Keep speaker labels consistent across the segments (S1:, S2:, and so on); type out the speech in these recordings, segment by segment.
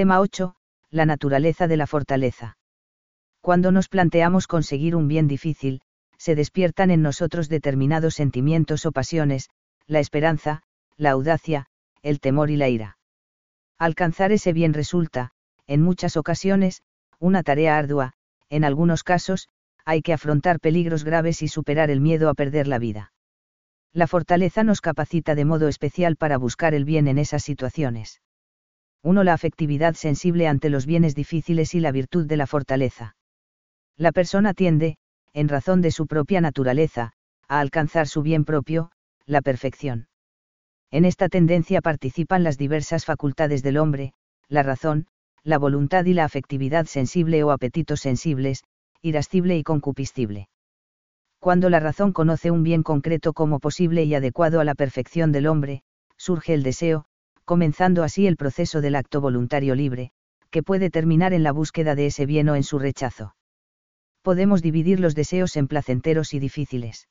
S1: Tema 8. La naturaleza de la fortaleza. Cuando nos planteamos conseguir un bien difícil, se despiertan en nosotros determinados sentimientos o pasiones, la esperanza, la audacia, el temor y la ira. Alcanzar ese bien resulta, en muchas ocasiones, una tarea ardua, en algunos casos, hay que afrontar peligros graves y superar el miedo a perder la vida. La fortaleza nos capacita de modo especial para buscar el bien en esas situaciones. 1. La afectividad sensible ante los bienes difíciles y la virtud de la fortaleza. La persona tiende, en razón de su propia naturaleza, a alcanzar su bien propio, la perfección. En esta tendencia participan las diversas facultades del hombre, la razón, la voluntad y la afectividad sensible o apetitos sensibles, irascible y concupiscible. Cuando la razón conoce un bien concreto como posible y adecuado a la perfección del hombre, surge el deseo, comenzando así el proceso del acto voluntario libre, que puede terminar en la búsqueda de ese bien o en su rechazo. Podemos dividir los deseos en placenteros y difíciles.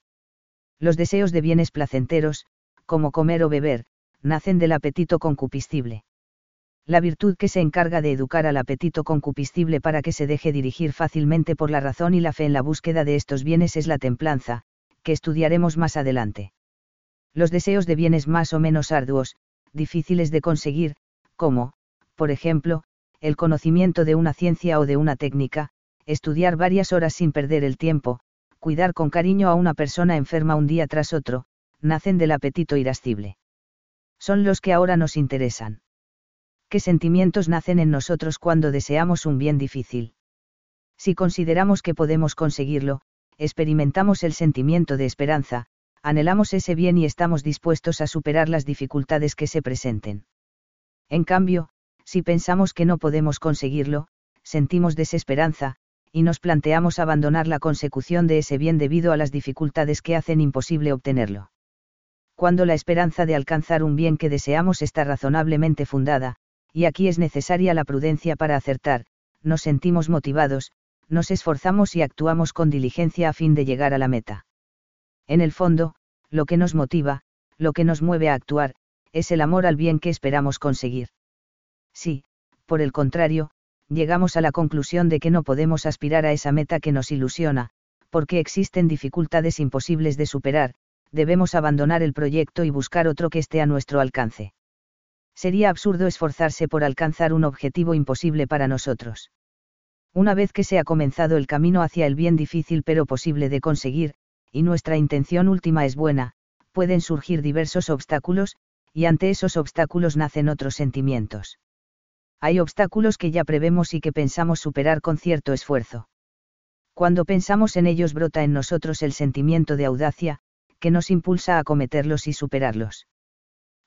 S1: Los deseos de bienes placenteros, como comer o beber, nacen del apetito concupiscible. La virtud que se encarga de educar al apetito concupiscible para que se deje dirigir fácilmente por la razón y la fe en la búsqueda de estos bienes es la templanza, que estudiaremos más adelante. Los deseos de bienes más o menos arduos, difíciles de conseguir, como, por ejemplo, el conocimiento de una ciencia o de una técnica, estudiar varias horas sin perder el tiempo, cuidar con cariño a una persona enferma un día tras otro, nacen del apetito irascible. Son los que ahora nos interesan qué sentimientos nacen en nosotros cuando deseamos un bien difícil. Si consideramos que podemos conseguirlo, experimentamos el sentimiento de esperanza, anhelamos ese bien y estamos dispuestos a superar las dificultades que se presenten. En cambio, si pensamos que no podemos conseguirlo, sentimos desesperanza, y nos planteamos abandonar la consecución de ese bien debido a las dificultades que hacen imposible obtenerlo. Cuando la esperanza de alcanzar un bien que deseamos está razonablemente fundada, y aquí es necesaria la prudencia para acertar, nos sentimos motivados, nos esforzamos y actuamos con diligencia a fin de llegar a la meta. En el fondo, lo que nos motiva, lo que nos mueve a actuar, es el amor al bien que esperamos conseguir. Si, por el contrario, llegamos a la conclusión de que no podemos aspirar a esa meta que nos ilusiona, porque existen dificultades imposibles de superar, debemos abandonar el proyecto y buscar otro que esté a nuestro alcance sería absurdo esforzarse por alcanzar un objetivo imposible para nosotros. Una vez que se ha comenzado el camino hacia el bien difícil pero posible de conseguir, y nuestra intención última es buena, pueden surgir diversos obstáculos, y ante esos obstáculos nacen otros sentimientos. Hay obstáculos que ya prevemos y que pensamos superar con cierto esfuerzo. Cuando pensamos en ellos brota en nosotros el sentimiento de audacia, que nos impulsa a acometerlos y superarlos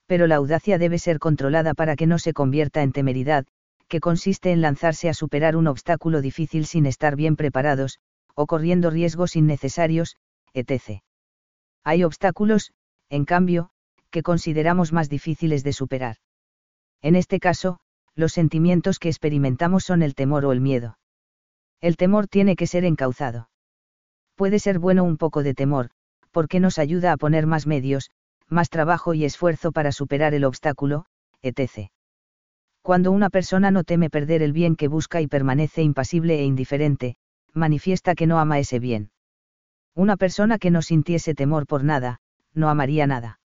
S1: pero la audacia debe ser controlada para que no se convierta en temeridad, que consiste en lanzarse a superar un obstáculo difícil sin estar bien preparados, o corriendo riesgos innecesarios, etc. Hay obstáculos, en cambio, que consideramos más difíciles de superar. En este caso, los sentimientos que experimentamos son el temor o el miedo. El temor tiene que ser encauzado. Puede ser bueno un poco de temor, porque nos ayuda a poner más medios, más trabajo y esfuerzo para superar el obstáculo, etc. Cuando una persona no teme perder el bien que busca y permanece impasible e indiferente, manifiesta que no ama ese bien. Una persona que no sintiese temor por nada, no amaría nada.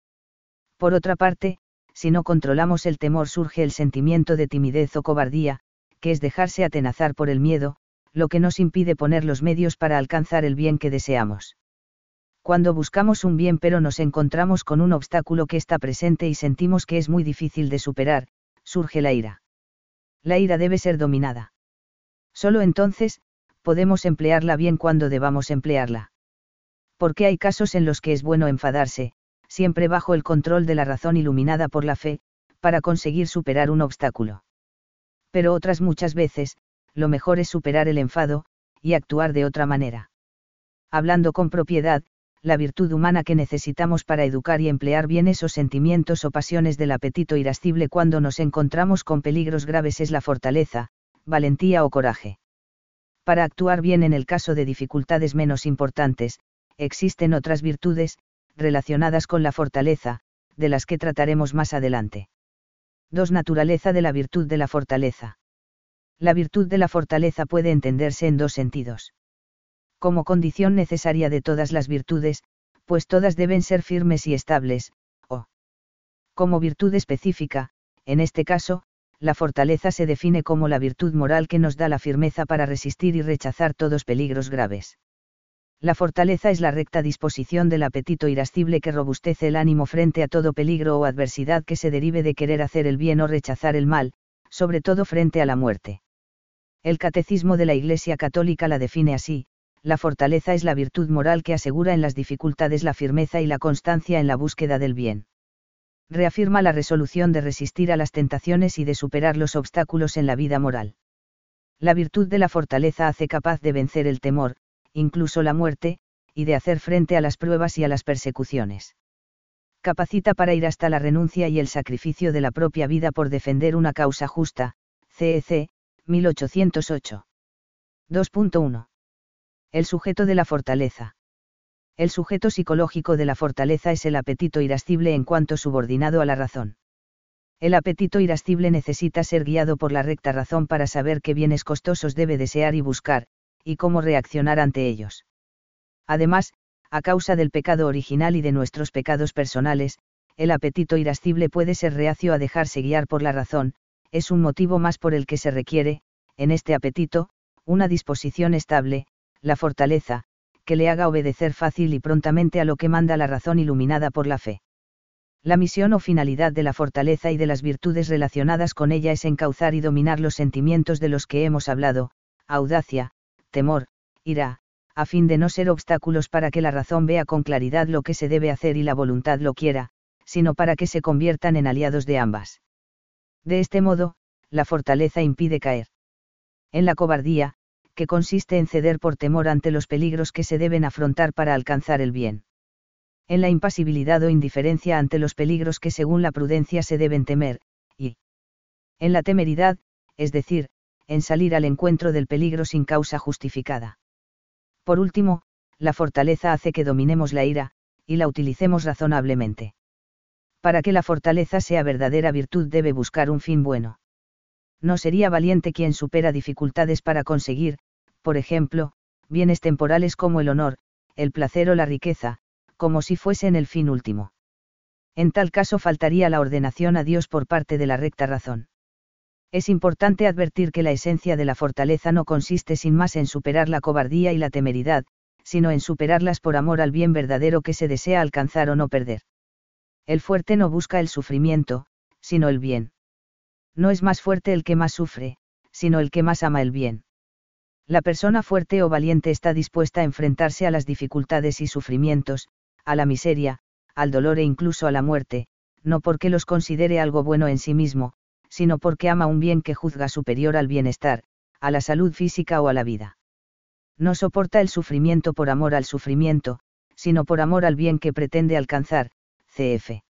S1: Por otra parte, si no controlamos el temor surge el sentimiento de timidez o cobardía, que es dejarse atenazar por el miedo, lo que nos impide poner los medios para alcanzar el bien que deseamos. Cuando buscamos un bien pero nos encontramos con un obstáculo que está presente y sentimos que es muy difícil de superar, surge la ira. La ira debe ser dominada. Solo entonces, podemos emplearla bien cuando debamos emplearla. Porque hay casos en los que es bueno enfadarse, siempre bajo el control de la razón iluminada por la fe, para conseguir superar un obstáculo. Pero otras muchas veces, lo mejor es superar el enfado, y actuar de otra manera. Hablando con propiedad, la virtud humana que necesitamos para educar y emplear bien esos sentimientos o pasiones del apetito irascible cuando nos encontramos con peligros graves es la fortaleza, valentía o coraje. Para actuar bien en el caso de dificultades menos importantes, existen otras virtudes, relacionadas con la fortaleza, de las que trataremos más adelante. 2. Naturaleza de la virtud de la fortaleza. La virtud de la fortaleza puede entenderse en dos sentidos. Como condición necesaria de todas las virtudes, pues todas deben ser firmes y estables, o como virtud específica, en este caso, la fortaleza se define como la virtud moral que nos da la firmeza para resistir y rechazar todos peligros graves. La fortaleza es la recta disposición del apetito irascible que robustece el ánimo frente a todo peligro o adversidad que se derive de querer hacer el bien o rechazar el mal, sobre todo frente a la muerte. El Catecismo de la Iglesia Católica la define así, la fortaleza es la virtud moral que asegura en las dificultades la firmeza y la constancia en la búsqueda del bien. Reafirma la resolución de resistir a las tentaciones y de superar los obstáculos en la vida moral. La virtud de la fortaleza hace capaz de vencer el temor, incluso la muerte, y de hacer frente a las pruebas y a las persecuciones. Capacita para ir hasta la renuncia y el sacrificio de la propia vida por defender una causa justa, CEC, 1808. 2.1. El sujeto de la fortaleza. El sujeto psicológico de la fortaleza es el apetito irascible en cuanto subordinado a la razón. El apetito irascible necesita ser guiado por la recta razón para saber qué bienes costosos debe desear y buscar, y cómo reaccionar ante ellos. Además, a causa del pecado original y de nuestros pecados personales, el apetito irascible puede ser reacio a dejarse guiar por la razón, es un motivo más por el que se requiere, en este apetito, una disposición estable, la fortaleza, que le haga obedecer fácil y prontamente a lo que manda la razón iluminada por la fe. La misión o finalidad de la fortaleza y de las virtudes relacionadas con ella es encauzar y dominar los sentimientos de los que hemos hablado, audacia, temor, ira, a fin de no ser obstáculos para que la razón vea con claridad lo que se debe hacer y la voluntad lo quiera, sino para que se conviertan en aliados de ambas. De este modo, la fortaleza impide caer. En la cobardía, que consiste en ceder por temor ante los peligros que se deben afrontar para alcanzar el bien. En la impasibilidad o indiferencia ante los peligros que según la prudencia se deben temer, y en la temeridad, es decir, en salir al encuentro del peligro sin causa justificada. Por último, la fortaleza hace que dominemos la ira, y la utilicemos razonablemente. Para que la fortaleza sea verdadera virtud debe buscar un fin bueno no sería valiente quien supera dificultades para conseguir, por ejemplo, bienes temporales como el honor, el placer o la riqueza, como si fuesen el fin último. En tal caso faltaría la ordenación a Dios por parte de la recta razón. Es importante advertir que la esencia de la fortaleza no consiste sin más en superar la cobardía y la temeridad, sino en superarlas por amor al bien verdadero que se desea alcanzar o no perder. El fuerte no busca el sufrimiento, sino el bien no es más fuerte el que más sufre, sino el que más ama el bien. La persona fuerte o valiente está dispuesta a enfrentarse a las dificultades y sufrimientos, a la miseria, al dolor e incluso a la muerte, no porque los considere algo bueno en sí mismo, sino porque ama un bien que juzga superior al bienestar, a la salud física o a la vida. No soporta el sufrimiento por amor al sufrimiento, sino por amor al bien que pretende alcanzar, cf.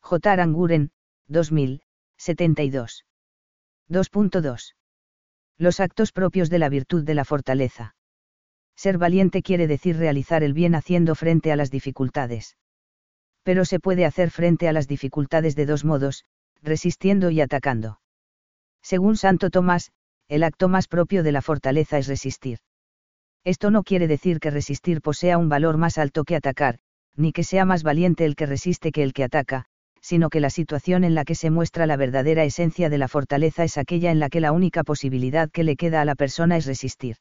S1: J. Aranguren, 2000, 72. 2.2. Los actos propios de la virtud de la fortaleza. Ser valiente quiere decir realizar el bien haciendo frente a las dificultades. Pero se puede hacer frente a las dificultades de dos modos, resistiendo y atacando. Según Santo Tomás, el acto más propio de la fortaleza es resistir. Esto no quiere decir que resistir posea un valor más alto que atacar, ni que sea más valiente el que resiste que el que ataca, sino que la situación en la que se muestra la verdadera esencia de la fortaleza es aquella en la que la única posibilidad que le queda a la persona es resistir.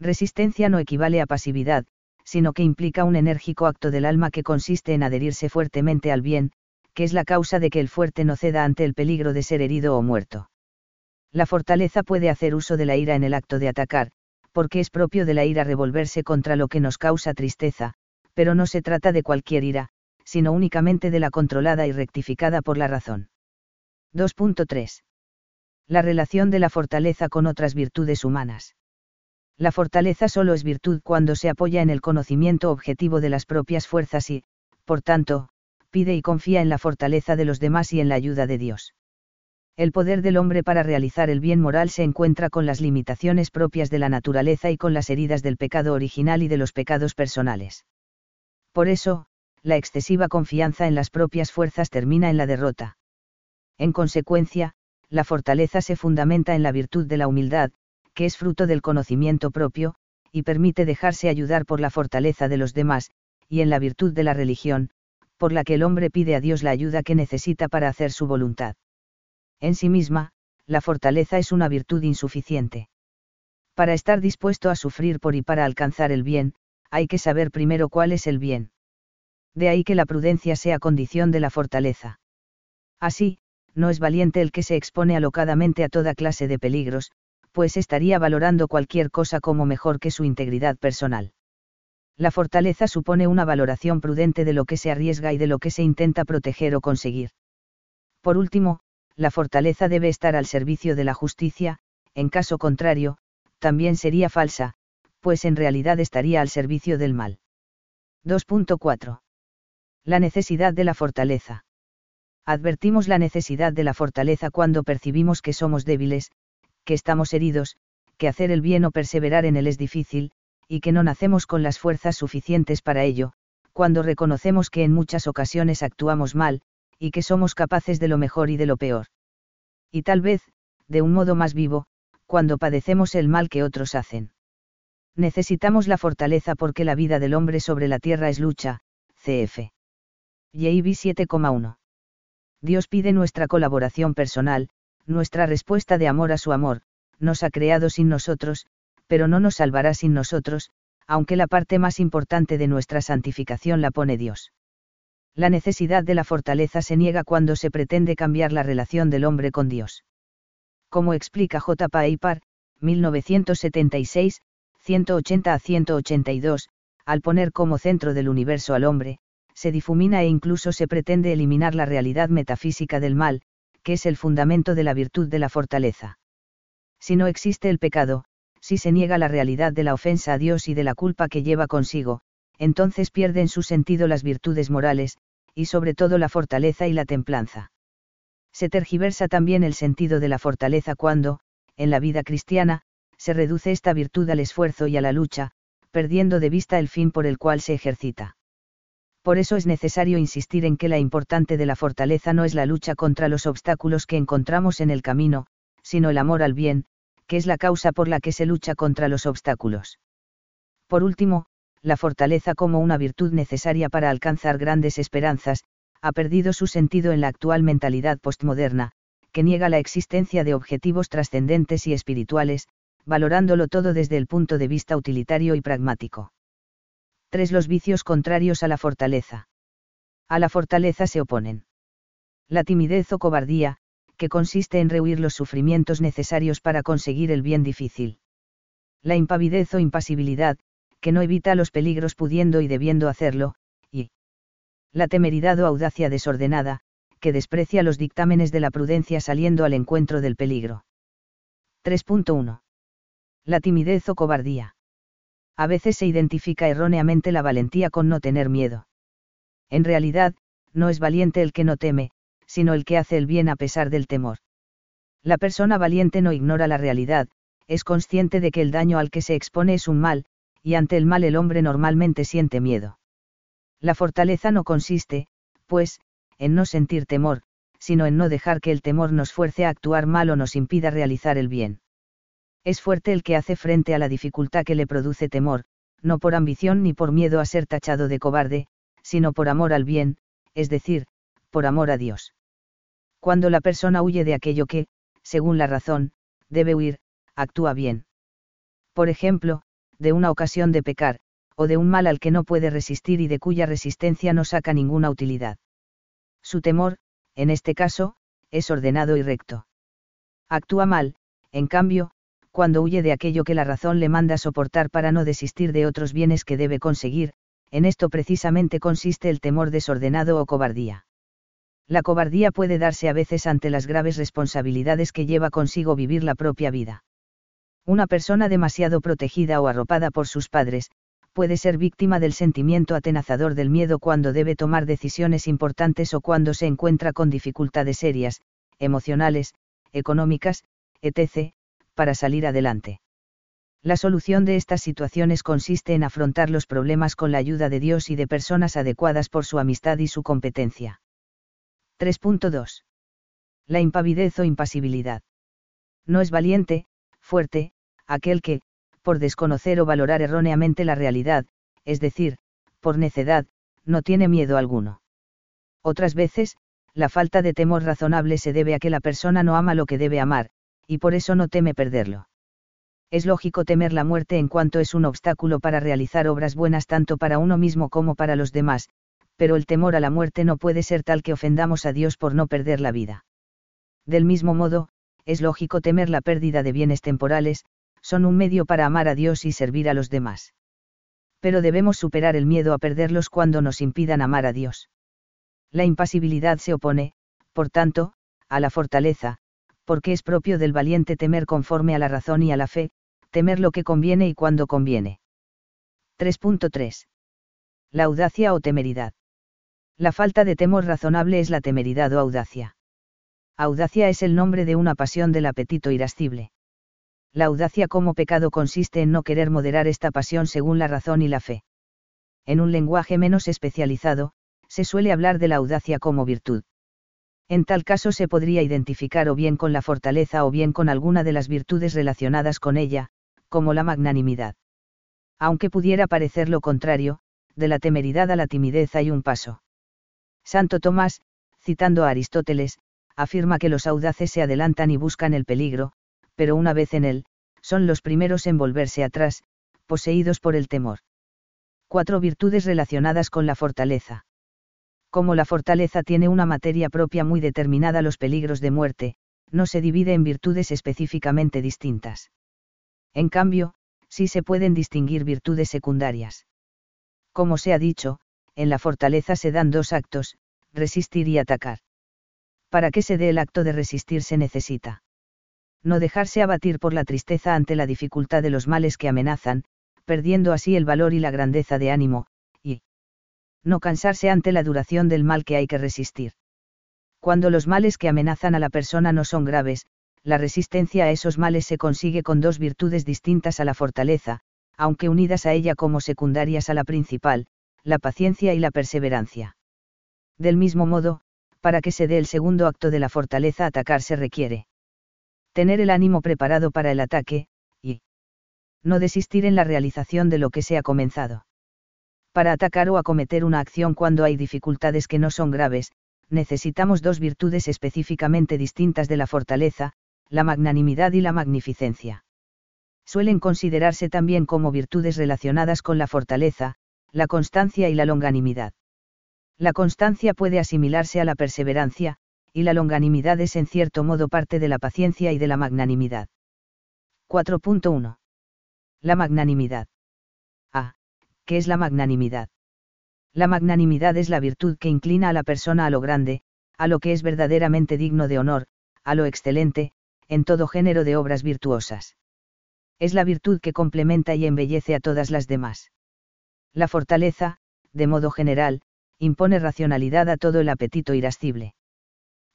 S1: Resistencia no equivale a pasividad, sino que implica un enérgico acto del alma que consiste en adherirse fuertemente al bien, que es la causa de que el fuerte no ceda ante el peligro de ser herido o muerto. La fortaleza puede hacer uso de la ira en el acto de atacar, porque es propio de la ira revolverse contra lo que nos causa tristeza, pero no se trata de cualquier ira, sino únicamente de la controlada y rectificada por la razón. 2.3. La relación de la fortaleza con otras virtudes humanas. La fortaleza solo es virtud cuando se apoya en el conocimiento objetivo de las propias fuerzas y, por tanto, pide y confía en la fortaleza de los demás y en la ayuda de Dios. El poder del hombre para realizar el bien moral se encuentra con las limitaciones propias de la naturaleza y con las heridas del pecado original y de los pecados personales. Por eso, la excesiva confianza en las propias fuerzas termina en la derrota. En consecuencia, la fortaleza se fundamenta en la virtud de la humildad, que es fruto del conocimiento propio, y permite dejarse ayudar por la fortaleza de los demás, y en la virtud de la religión, por la que el hombre pide a Dios la ayuda que necesita para hacer su voluntad. En sí misma, la fortaleza es una virtud insuficiente. Para estar dispuesto a sufrir por y para alcanzar el bien, hay que saber primero cuál es el bien. De ahí que la prudencia sea condición de la fortaleza. Así, no es valiente el que se expone alocadamente a toda clase de peligros, pues estaría valorando cualquier cosa como mejor que su integridad personal. La fortaleza supone una valoración prudente de lo que se arriesga y de lo que se intenta proteger o conseguir. Por último, la fortaleza debe estar al servicio de la justicia, en caso contrario, también sería falsa, pues en realidad estaría al servicio del mal. 2.4. La necesidad de la fortaleza. Advertimos la necesidad de la fortaleza cuando percibimos que somos débiles, que estamos heridos, que hacer el bien o perseverar en él es difícil, y que no nacemos con las fuerzas suficientes para ello, cuando reconocemos que en muchas ocasiones actuamos mal, y que somos capaces de lo mejor y de lo peor. Y tal vez, de un modo más vivo, cuando padecemos el mal que otros hacen. Necesitamos la fortaleza porque la vida del hombre sobre la tierra es lucha, cf. JB 7,1. Dios pide nuestra colaboración personal, nuestra respuesta de amor a su amor, nos ha creado sin nosotros, pero no nos salvará sin nosotros, aunque la parte más importante de nuestra santificación la pone Dios. La necesidad de la fortaleza se niega cuando se pretende cambiar la relación del hombre con Dios. Como explica J. Paipar, 1976, 180 a 182, al poner como centro del universo al hombre, se difumina e incluso se pretende eliminar la realidad metafísica del mal, que es el fundamento de la virtud de la fortaleza. Si no existe el pecado, si se niega la realidad de la ofensa a Dios y de la culpa que lleva consigo, entonces pierden su sentido las virtudes morales, y sobre todo la fortaleza y la templanza. Se tergiversa también el sentido de la fortaleza cuando, en la vida cristiana, se reduce esta virtud al esfuerzo y a la lucha, perdiendo de vista el fin por el cual se ejercita. Por eso es necesario insistir en que la importante de la fortaleza no es la lucha contra los obstáculos que encontramos en el camino, sino el amor al bien, que es la causa por la que se lucha contra los obstáculos. Por último, la fortaleza como una virtud necesaria para alcanzar grandes esperanzas, ha perdido su sentido en la actual mentalidad postmoderna, que niega la existencia de objetivos trascendentes y espirituales, valorándolo todo desde el punto de vista utilitario y pragmático. 3. Los vicios contrarios a la fortaleza. A la fortaleza se oponen. La timidez o cobardía, que consiste en rehuir los sufrimientos necesarios para conseguir el bien difícil. La impavidez o impasibilidad, que no evita los peligros pudiendo y debiendo hacerlo, y la temeridad o audacia desordenada, que desprecia los dictámenes de la prudencia saliendo al encuentro del peligro. 3.1. La timidez o cobardía a veces se identifica erróneamente la valentía con no tener miedo. En realidad, no es valiente el que no teme, sino el que hace el bien a pesar del temor. La persona valiente no ignora la realidad, es consciente de que el daño al que se expone es un mal, y ante el mal el hombre normalmente siente miedo. La fortaleza no consiste, pues, en no sentir temor, sino en no dejar que el temor nos fuerce a actuar mal o nos impida realizar el bien. Es fuerte el que hace frente a la dificultad que le produce temor, no por ambición ni por miedo a ser tachado de cobarde, sino por amor al bien, es decir, por amor a Dios. Cuando la persona huye de aquello que, según la razón, debe huir, actúa bien. Por ejemplo, de una ocasión de pecar, o de un mal al que no puede resistir y de cuya resistencia no saca ninguna utilidad. Su temor, en este caso, es ordenado y recto. Actúa mal, en cambio, cuando huye de aquello que la razón le manda soportar para no desistir de otros bienes que debe conseguir, en esto precisamente consiste el temor desordenado o cobardía. La cobardía puede darse a veces ante las graves responsabilidades que lleva consigo vivir la propia vida. Una persona demasiado protegida o arropada por sus padres, puede ser víctima del sentimiento atenazador del miedo cuando debe tomar decisiones importantes o cuando se encuentra con dificultades serias, emocionales, económicas, etc., para salir adelante. La solución de estas situaciones consiste en afrontar los problemas con la ayuda de Dios y de personas adecuadas por su amistad y su competencia. 3.2. La impavidez o impasibilidad. No es valiente, fuerte, aquel que, por desconocer o valorar erróneamente la realidad, es decir, por necedad, no tiene miedo alguno. Otras veces, la falta de temor razonable se debe a que la persona no ama lo que debe amar, y por eso no teme perderlo. Es lógico temer la muerte en cuanto es un obstáculo para realizar obras buenas tanto para uno mismo como para los demás, pero el temor a la muerte no puede ser tal que ofendamos a Dios por no perder la vida. Del mismo modo, es lógico temer la pérdida de bienes temporales, son un medio para amar a Dios y servir a los demás. Pero debemos superar el miedo a perderlos cuando nos impidan amar a Dios. La impasibilidad se opone, por tanto, a la fortaleza, porque es propio del valiente temer conforme a la razón y a la fe, temer lo que conviene y cuando conviene. 3.3. La audacia o temeridad. La falta de temor razonable es la temeridad o audacia. Audacia es el nombre de una pasión del apetito irascible. La audacia como pecado consiste en no querer moderar esta pasión según la razón y la fe. En un lenguaje menos especializado, se suele hablar de la audacia como virtud. En tal caso se podría identificar o bien con la fortaleza o bien con alguna de las virtudes relacionadas con ella, como la magnanimidad. Aunque pudiera parecer lo contrario, de la temeridad a la timidez hay un paso. Santo Tomás, citando a Aristóteles, afirma que los audaces se adelantan y buscan el peligro, pero una vez en él, son los primeros en volverse atrás, poseídos por el temor. Cuatro virtudes relacionadas con la fortaleza. Como la fortaleza tiene una materia propia muy determinada los peligros de muerte, no se divide en virtudes específicamente distintas. En cambio, sí se pueden distinguir virtudes secundarias. Como se ha dicho, en la fortaleza se dan dos actos, resistir y atacar para que se dé el acto de resistir se necesita. No dejarse abatir por la tristeza ante la dificultad de los males que amenazan, perdiendo así el valor y la grandeza de ánimo, y no cansarse ante la duración del mal que hay que resistir. Cuando los males que amenazan a la persona no son graves, la resistencia a esos males se consigue con dos virtudes distintas a la fortaleza, aunque unidas a ella como secundarias a la principal, la paciencia y la perseverancia. Del mismo modo, para que se dé el segundo acto de la fortaleza atacar se requiere tener el ánimo preparado para el ataque, y no desistir en la realización de lo que se ha comenzado. Para atacar o acometer una acción cuando hay dificultades que no son graves, necesitamos dos virtudes específicamente distintas de la fortaleza, la magnanimidad y la magnificencia. Suelen considerarse también como virtudes relacionadas con la fortaleza, la constancia y la longanimidad. La constancia puede asimilarse a la perseverancia, y la longanimidad es en cierto modo parte de la paciencia y de la magnanimidad. 4.1. La magnanimidad. A. ¿Qué es la magnanimidad? La magnanimidad es la virtud que inclina a la persona a lo grande, a lo que es verdaderamente digno de honor, a lo excelente, en todo género de obras virtuosas. Es la virtud que complementa y embellece a todas las demás. La fortaleza, de modo general, impone racionalidad a todo el apetito irascible.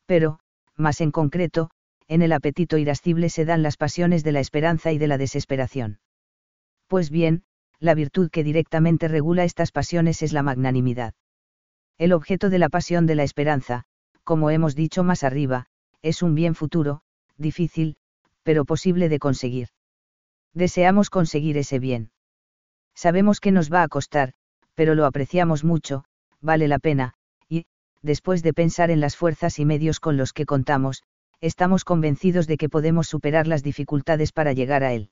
S1: Pero, más en concreto, en el apetito irascible se dan las pasiones de la esperanza y de la desesperación. Pues bien, la virtud que directamente regula estas pasiones es la magnanimidad. El objeto de la pasión de la esperanza, como hemos dicho más arriba, es un bien futuro, difícil, pero posible de conseguir. Deseamos conseguir ese bien. Sabemos que nos va a costar, pero lo apreciamos mucho, vale la pena, y, después de pensar en las fuerzas y medios con los que contamos, estamos convencidos de que podemos superar las dificultades para llegar a él.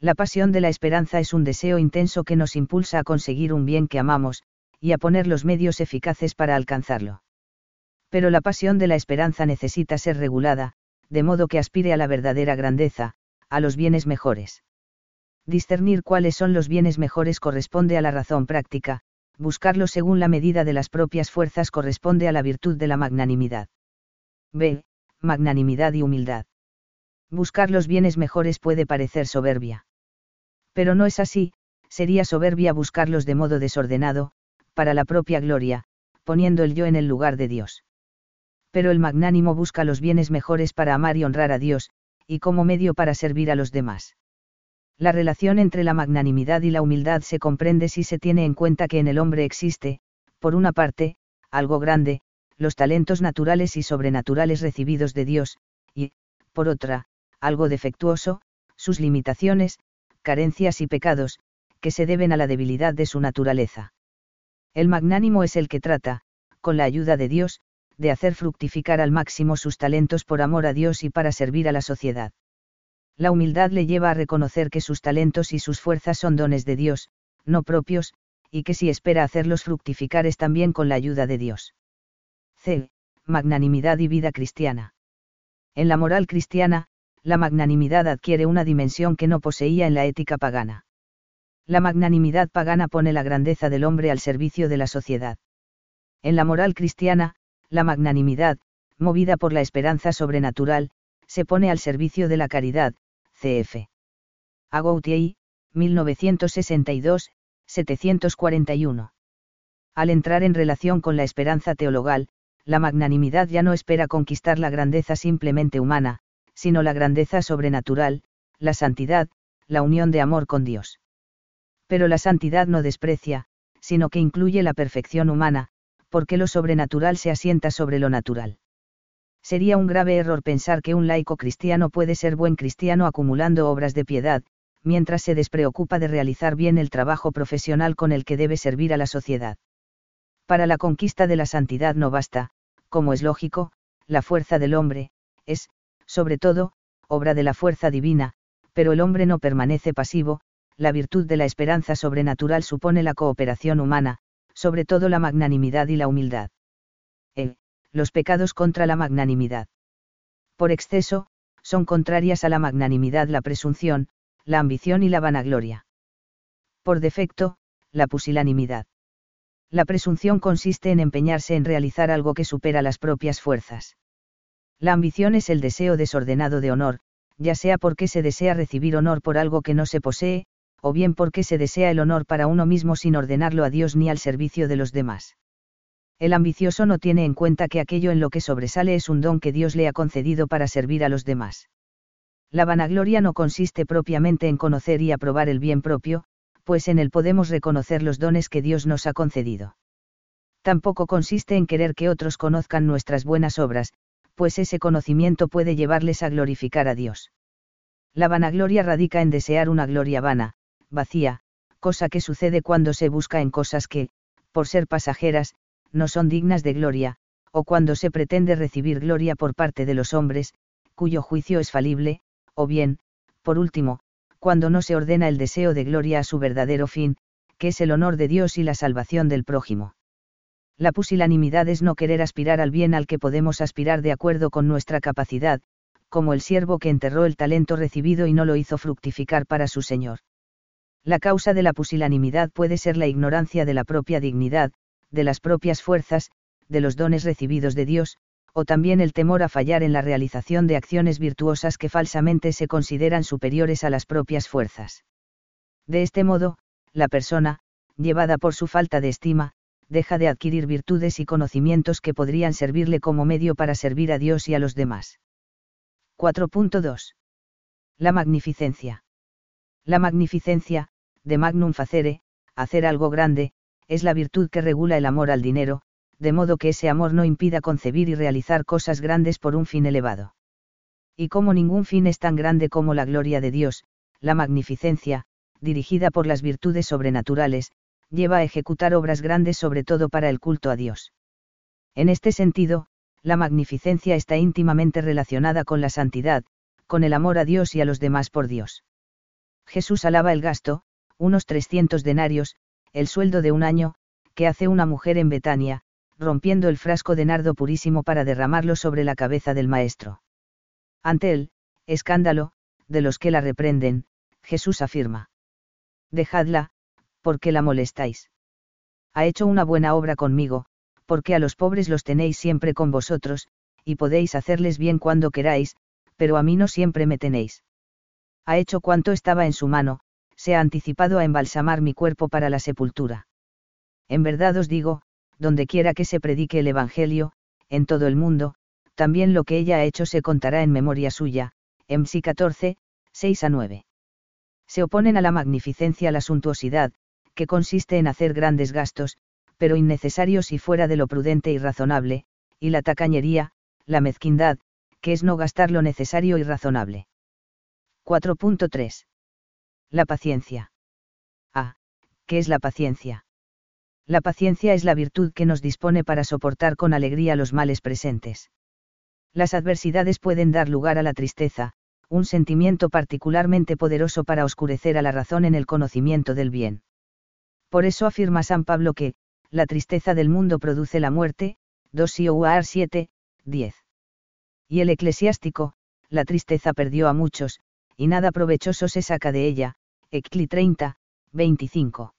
S1: La pasión de la esperanza es un deseo intenso que nos impulsa a conseguir un bien que amamos, y a poner los medios eficaces para alcanzarlo. Pero la pasión de la esperanza necesita ser regulada, de modo que aspire a la verdadera grandeza, a los bienes mejores. Discernir cuáles son los bienes mejores corresponde a la razón práctica, buscarlo según la medida de las propias fuerzas corresponde a la virtud de la magnanimidad. B. Magnanimidad y humildad. Buscar los bienes mejores puede parecer soberbia. Pero no es así, sería soberbia buscarlos de modo desordenado, para la propia gloria, poniendo el yo en el lugar de Dios. Pero el magnánimo busca los bienes mejores para amar y honrar a Dios, y como medio para servir a los demás. La relación entre la magnanimidad y la humildad se comprende si se tiene en cuenta que en el hombre existe, por una parte, algo grande, los talentos naturales y sobrenaturales recibidos de Dios, y, por otra, algo defectuoso, sus limitaciones, carencias y pecados, que se deben a la debilidad de su naturaleza. El magnánimo es el que trata, con la ayuda de Dios, de hacer fructificar al máximo sus talentos por amor a Dios y para servir a la sociedad. La humildad le lleva a reconocer que sus talentos y sus fuerzas son dones de Dios, no propios, y que si espera hacerlos fructificar es también con la ayuda de Dios. C. Magnanimidad y vida cristiana. En la moral cristiana, la magnanimidad adquiere una dimensión que no poseía en la ética pagana. La magnanimidad pagana pone la grandeza del hombre al servicio de la sociedad. En la moral cristiana, la magnanimidad, movida por la esperanza sobrenatural, se pone al servicio de la caridad, cf. Agoutier, 1962, 741. Al entrar en relación con la esperanza teologal, la magnanimidad ya no espera conquistar la grandeza simplemente humana, sino la grandeza sobrenatural, la santidad, la unión de amor con Dios. Pero la santidad no desprecia, sino que incluye la perfección humana, porque lo sobrenatural se asienta sobre lo natural. Sería un grave error pensar que un laico cristiano puede ser buen cristiano acumulando obras de piedad, mientras se despreocupa de realizar bien el trabajo profesional con el que debe servir a la sociedad. Para la conquista de la santidad no basta, como es lógico, la fuerza del hombre, es, sobre todo, obra de la fuerza divina, pero el hombre no permanece pasivo, la virtud de la esperanza sobrenatural supone la cooperación humana, sobre todo la magnanimidad y la humildad. E. Los pecados contra la magnanimidad. Por exceso, son contrarias a la magnanimidad la presunción, la ambición y la vanagloria. Por defecto, la pusilanimidad. La presunción consiste en empeñarse en realizar algo que supera las propias fuerzas. La ambición es el deseo desordenado de honor, ya sea porque se desea recibir honor por algo que no se posee, o bien porque se desea el honor para uno mismo sin ordenarlo a Dios ni al servicio de los demás. El ambicioso no tiene en cuenta que aquello en lo que sobresale es un don que Dios le ha concedido para servir a los demás. La vanagloria no consiste propiamente en conocer y aprobar el bien propio, pues en él podemos reconocer los dones que Dios nos ha concedido. Tampoco consiste en querer que otros conozcan nuestras buenas obras, pues ese conocimiento puede llevarles a glorificar a Dios. La vanagloria radica en desear una gloria vana, vacía, cosa que sucede cuando se busca en cosas que, por ser pasajeras, no son dignas de gloria, o cuando se pretende recibir gloria por parte de los hombres, cuyo juicio es falible, o bien, por último, cuando no se ordena el deseo de gloria a su verdadero fin, que es el honor de Dios y la salvación del prójimo. La pusilanimidad es no querer aspirar al bien al que podemos aspirar de acuerdo con nuestra capacidad, como el siervo que enterró el talento recibido y no lo hizo fructificar para su Señor. La causa de la pusilanimidad puede ser la ignorancia de la propia dignidad, de las propias fuerzas, de los dones recibidos de Dios, o también el temor a fallar en la realización de acciones virtuosas que falsamente se consideran superiores a las propias fuerzas. De este modo, la persona, llevada por su falta de estima, deja de adquirir virtudes y conocimientos que podrían servirle como medio para servir a Dios y a los demás. 4.2. La magnificencia. La magnificencia, de magnum facere, hacer algo grande, es la virtud que regula el amor al dinero, de modo que ese amor no impida concebir y realizar cosas grandes por un fin elevado. Y como ningún fin es tan grande como la gloria de Dios, la magnificencia, dirigida por las virtudes sobrenaturales, lleva a ejecutar obras grandes sobre todo para el culto a Dios. En este sentido, la magnificencia está íntimamente relacionada con la santidad, con el amor a Dios y a los demás por Dios. Jesús alaba el gasto, unos 300 denarios, el sueldo de un año, que hace una mujer en Betania, rompiendo el frasco de nardo purísimo para derramarlo sobre la cabeza del maestro. Ante él, escándalo, de los que la reprenden, Jesús afirma. Dejadla, porque la molestáis. Ha hecho una buena obra conmigo, porque a los pobres los tenéis siempre con vosotros, y podéis hacerles bien cuando queráis, pero a mí no siempre me tenéis ha hecho cuanto estaba en su mano, se ha anticipado a embalsamar mi cuerpo para la sepultura. En verdad os digo, donde quiera que se predique el Evangelio, en todo el mundo, también lo que ella ha hecho se contará en memoria suya, Psi 14, 6 a 9. Se oponen a la magnificencia la suntuosidad, que consiste en hacer grandes gastos, pero innecesarios y fuera de lo prudente y razonable, y la tacañería, la mezquindad, que es no gastar lo necesario y razonable. 4.3. La paciencia. A. ¿Qué es la paciencia? La paciencia es la virtud que nos dispone para soportar con alegría los males presentes. Las adversidades pueden dar lugar a la tristeza, un sentimiento particularmente poderoso para oscurecer a la razón en el conocimiento del bien. Por eso afirma San Pablo que, la tristeza del mundo produce la muerte, 2 Sioar 7, 10. Y el eclesiástico, la tristeza perdió a muchos, y nada provechoso se saca de ella, Ecli 30, 25.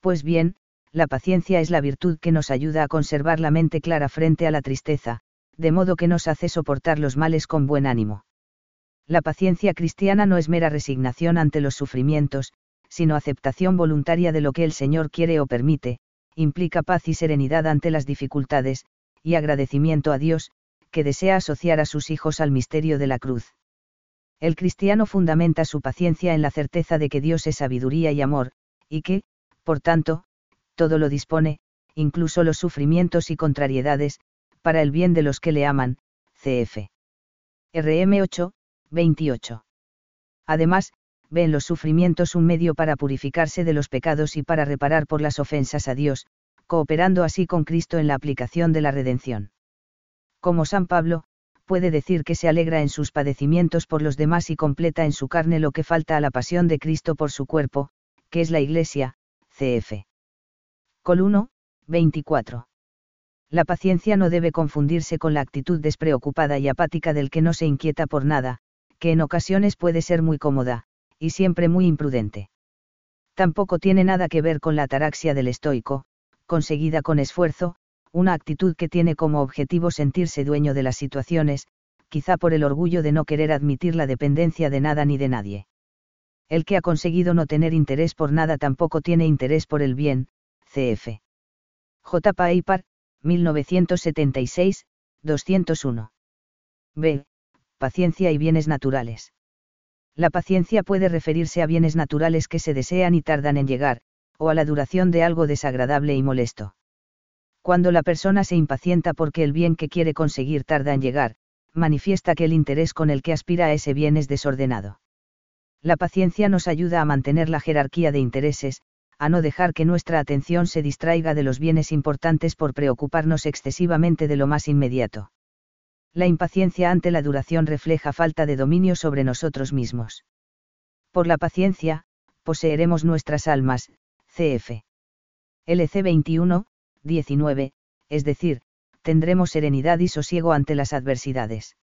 S1: Pues bien, la paciencia es la virtud que nos ayuda a conservar la mente clara frente a la tristeza, de modo que nos hace soportar los males con buen ánimo. La paciencia cristiana no es mera resignación ante los sufrimientos, sino aceptación voluntaria de lo que el Señor quiere o permite, implica paz y serenidad ante las dificultades, y agradecimiento a Dios, que desea asociar a sus hijos al misterio de la cruz. El cristiano fundamenta su paciencia en la certeza de que Dios es sabiduría y amor, y que, por tanto, todo lo dispone, incluso los sufrimientos y contrariedades, para el bien de los que le aman, cf. RM 8, 28. Además, ve en los sufrimientos un medio para purificarse de los pecados y para reparar por las ofensas a Dios, cooperando así con Cristo en la aplicación de la redención. Como San Pablo, puede decir que se alegra en sus padecimientos por los demás y completa en su carne lo que falta a la pasión de Cristo por su cuerpo, que es la Iglesia, cf. Col 1, 24. La paciencia no debe confundirse con la actitud despreocupada y apática del que no se inquieta por nada, que en ocasiones puede ser muy cómoda, y siempre muy imprudente. Tampoco tiene nada que ver con la ataraxia del estoico, conseguida con esfuerzo, una actitud que tiene como objetivo sentirse dueño de las situaciones, quizá por el orgullo de no querer admitir la dependencia de nada ni de nadie. El que ha conseguido no tener interés por nada tampoco tiene interés por el bien, cf. J. Paipar, 1976, 201. B. Paciencia y bienes naturales. La paciencia puede referirse a bienes naturales que se desean y tardan en llegar, o a la duración de algo desagradable y molesto. Cuando la persona se impacienta porque el bien que quiere conseguir tarda en llegar, manifiesta que el interés con el que aspira a ese bien es desordenado. La paciencia nos ayuda a mantener la jerarquía de intereses, a no dejar que nuestra atención se distraiga de los bienes importantes por preocuparnos excesivamente de lo más inmediato. La impaciencia ante la duración refleja falta de dominio sobre nosotros mismos. Por la paciencia, poseeremos nuestras almas, cf. LC 21, 19, es decir, tendremos serenidad y sosiego ante las adversidades.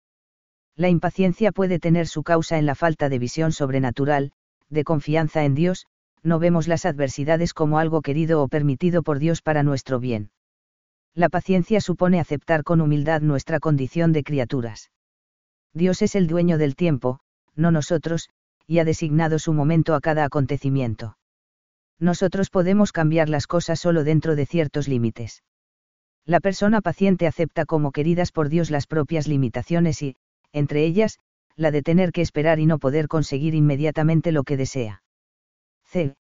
S1: La impaciencia puede tener su causa en la falta de visión sobrenatural, de confianza en Dios, no vemos las adversidades como algo querido o permitido por Dios para nuestro bien. La paciencia supone aceptar con humildad nuestra condición de criaturas. Dios es el dueño del tiempo, no nosotros, y ha designado su momento a cada acontecimiento. Nosotros podemos cambiar las cosas solo dentro de ciertos límites. La persona paciente acepta como queridas por Dios las propias limitaciones y, entre ellas, la de tener que esperar y no poder conseguir inmediatamente lo que desea. C.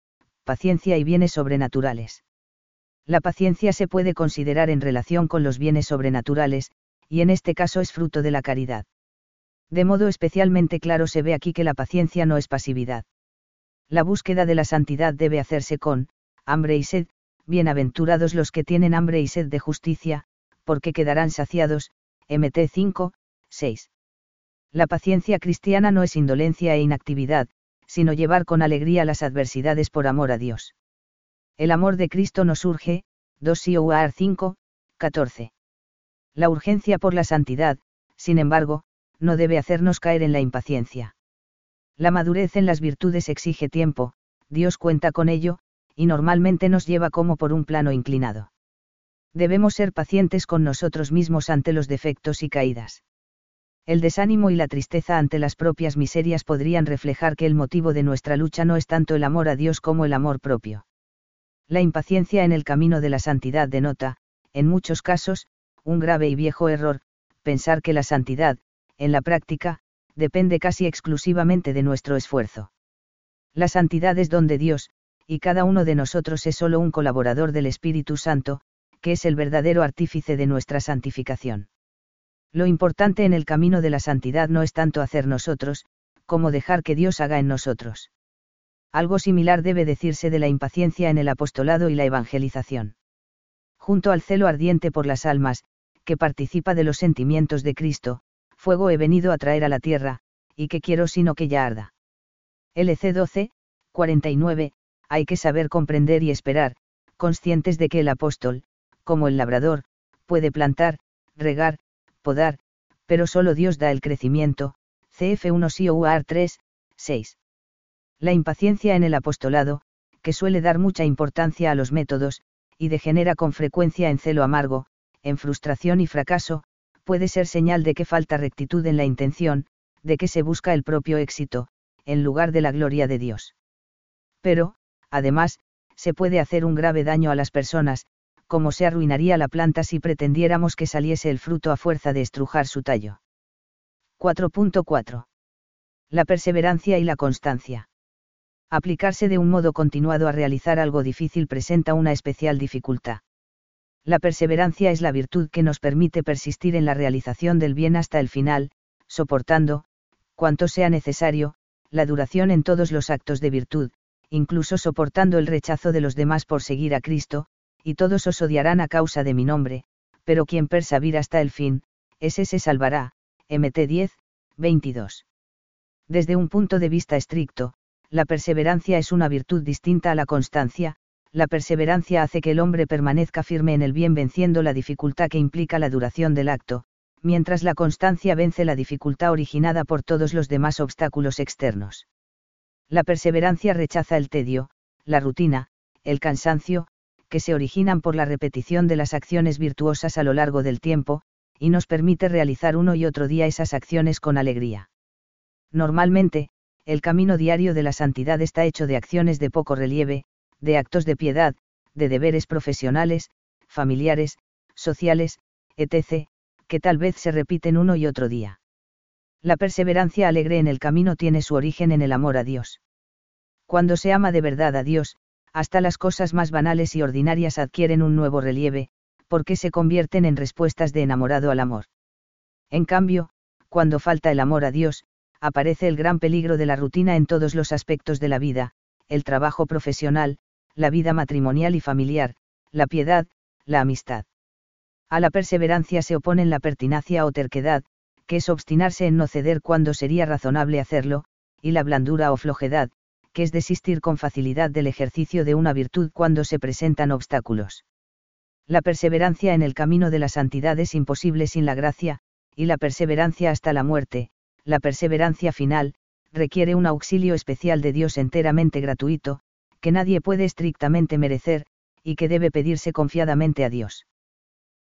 S1: Paciencia y bienes sobrenaturales. La paciencia se puede considerar en relación con los bienes sobrenaturales, y en este caso es fruto de la caridad. De modo especialmente claro se ve aquí que la paciencia no es pasividad. La búsqueda de la santidad debe hacerse con, hambre y sed, bienaventurados los que tienen hambre y sed de justicia, porque quedarán saciados, MT 5, 6. La paciencia cristiana no es indolencia e inactividad, sino llevar con alegría las adversidades por amor a Dios. El amor de Cristo nos urge, 2 Sioar 5, 14. La urgencia por la santidad, sin embargo, no debe hacernos caer en la impaciencia. La madurez en las virtudes exige tiempo, Dios cuenta con ello, y normalmente nos lleva como por un plano inclinado. Debemos ser pacientes con nosotros mismos ante los defectos y caídas. El desánimo y la tristeza ante las propias miserias podrían reflejar que el motivo de nuestra lucha no es tanto el amor a Dios como el amor propio. La impaciencia en el camino de la santidad denota, en muchos casos, un grave y viejo error, pensar que la santidad, en la práctica, depende casi exclusivamente de nuestro esfuerzo. La santidad es don de Dios, y cada uno de nosotros es solo un colaborador del Espíritu Santo, que es el verdadero artífice de nuestra santificación. Lo importante en el camino de la santidad no es tanto hacer nosotros, como dejar que Dios haga en nosotros. Algo similar debe decirse de la impaciencia en el apostolado y la evangelización. Junto al celo ardiente por las almas, que participa de los sentimientos de Cristo, fuego he venido a traer a la tierra, y que quiero sino que ya arda. LC 12, 49, hay que saber comprender y esperar, conscientes de que el apóstol, como el labrador, puede plantar, regar, podar, pero solo Dios da el crecimiento, CF1 SIOUAR 3, 6. La impaciencia en el apostolado, que suele dar mucha importancia a los métodos, y degenera con frecuencia en celo amargo, en frustración y fracaso, puede ser señal de que falta rectitud en la intención, de que se busca el propio éxito, en lugar de la gloria de Dios. Pero, además, se puede hacer un grave daño a las personas, como se arruinaría la planta si pretendiéramos que saliese el fruto a fuerza de estrujar su tallo. 4.4. La perseverancia y la constancia. Aplicarse de un modo continuado a realizar algo difícil presenta una especial dificultad. La perseverancia es la virtud que nos permite persistir en la realización del bien hasta el final, soportando, cuanto sea necesario, la duración en todos los actos de virtud, incluso soportando el rechazo de los demás por seguir a Cristo, y todos os odiarán a causa de mi nombre, pero quien persevera hasta el fin, ese se salvará. MT 10, 22. Desde un punto de vista estricto, la perseverancia es una virtud distinta a la constancia, la perseverancia hace que el hombre permanezca firme en el bien venciendo la dificultad que implica la duración del acto, mientras la constancia vence la dificultad originada por todos los demás obstáculos externos. La perseverancia rechaza el tedio, la rutina, el cansancio, que se originan por la repetición de las acciones virtuosas a lo largo del tiempo, y nos permite realizar uno y otro día esas acciones con alegría. Normalmente, el camino diario de la santidad está hecho de acciones de poco relieve, de actos de piedad, de deberes profesionales, familiares, sociales, etc., que tal vez se repiten uno y otro día. La perseverancia alegre en el camino tiene su origen en el amor a Dios. Cuando se ama de verdad a Dios, hasta las cosas más banales y ordinarias adquieren un nuevo relieve, porque se convierten en respuestas de enamorado al amor. En cambio, cuando falta el amor a Dios, aparece el gran peligro de la rutina en todos los aspectos de la vida, el trabajo profesional, la vida matrimonial y familiar, la piedad, la amistad. A la perseverancia se oponen la pertinacia o terquedad, que es obstinarse en no ceder cuando sería razonable hacerlo, y la blandura o flojedad, que es desistir con facilidad del ejercicio de una virtud cuando se presentan obstáculos. La perseverancia en el camino de la santidad es imposible sin la gracia, y la perseverancia hasta la muerte, la perseverancia final, requiere un auxilio especial de Dios enteramente gratuito, que nadie puede estrictamente merecer, y que debe pedirse confiadamente a Dios.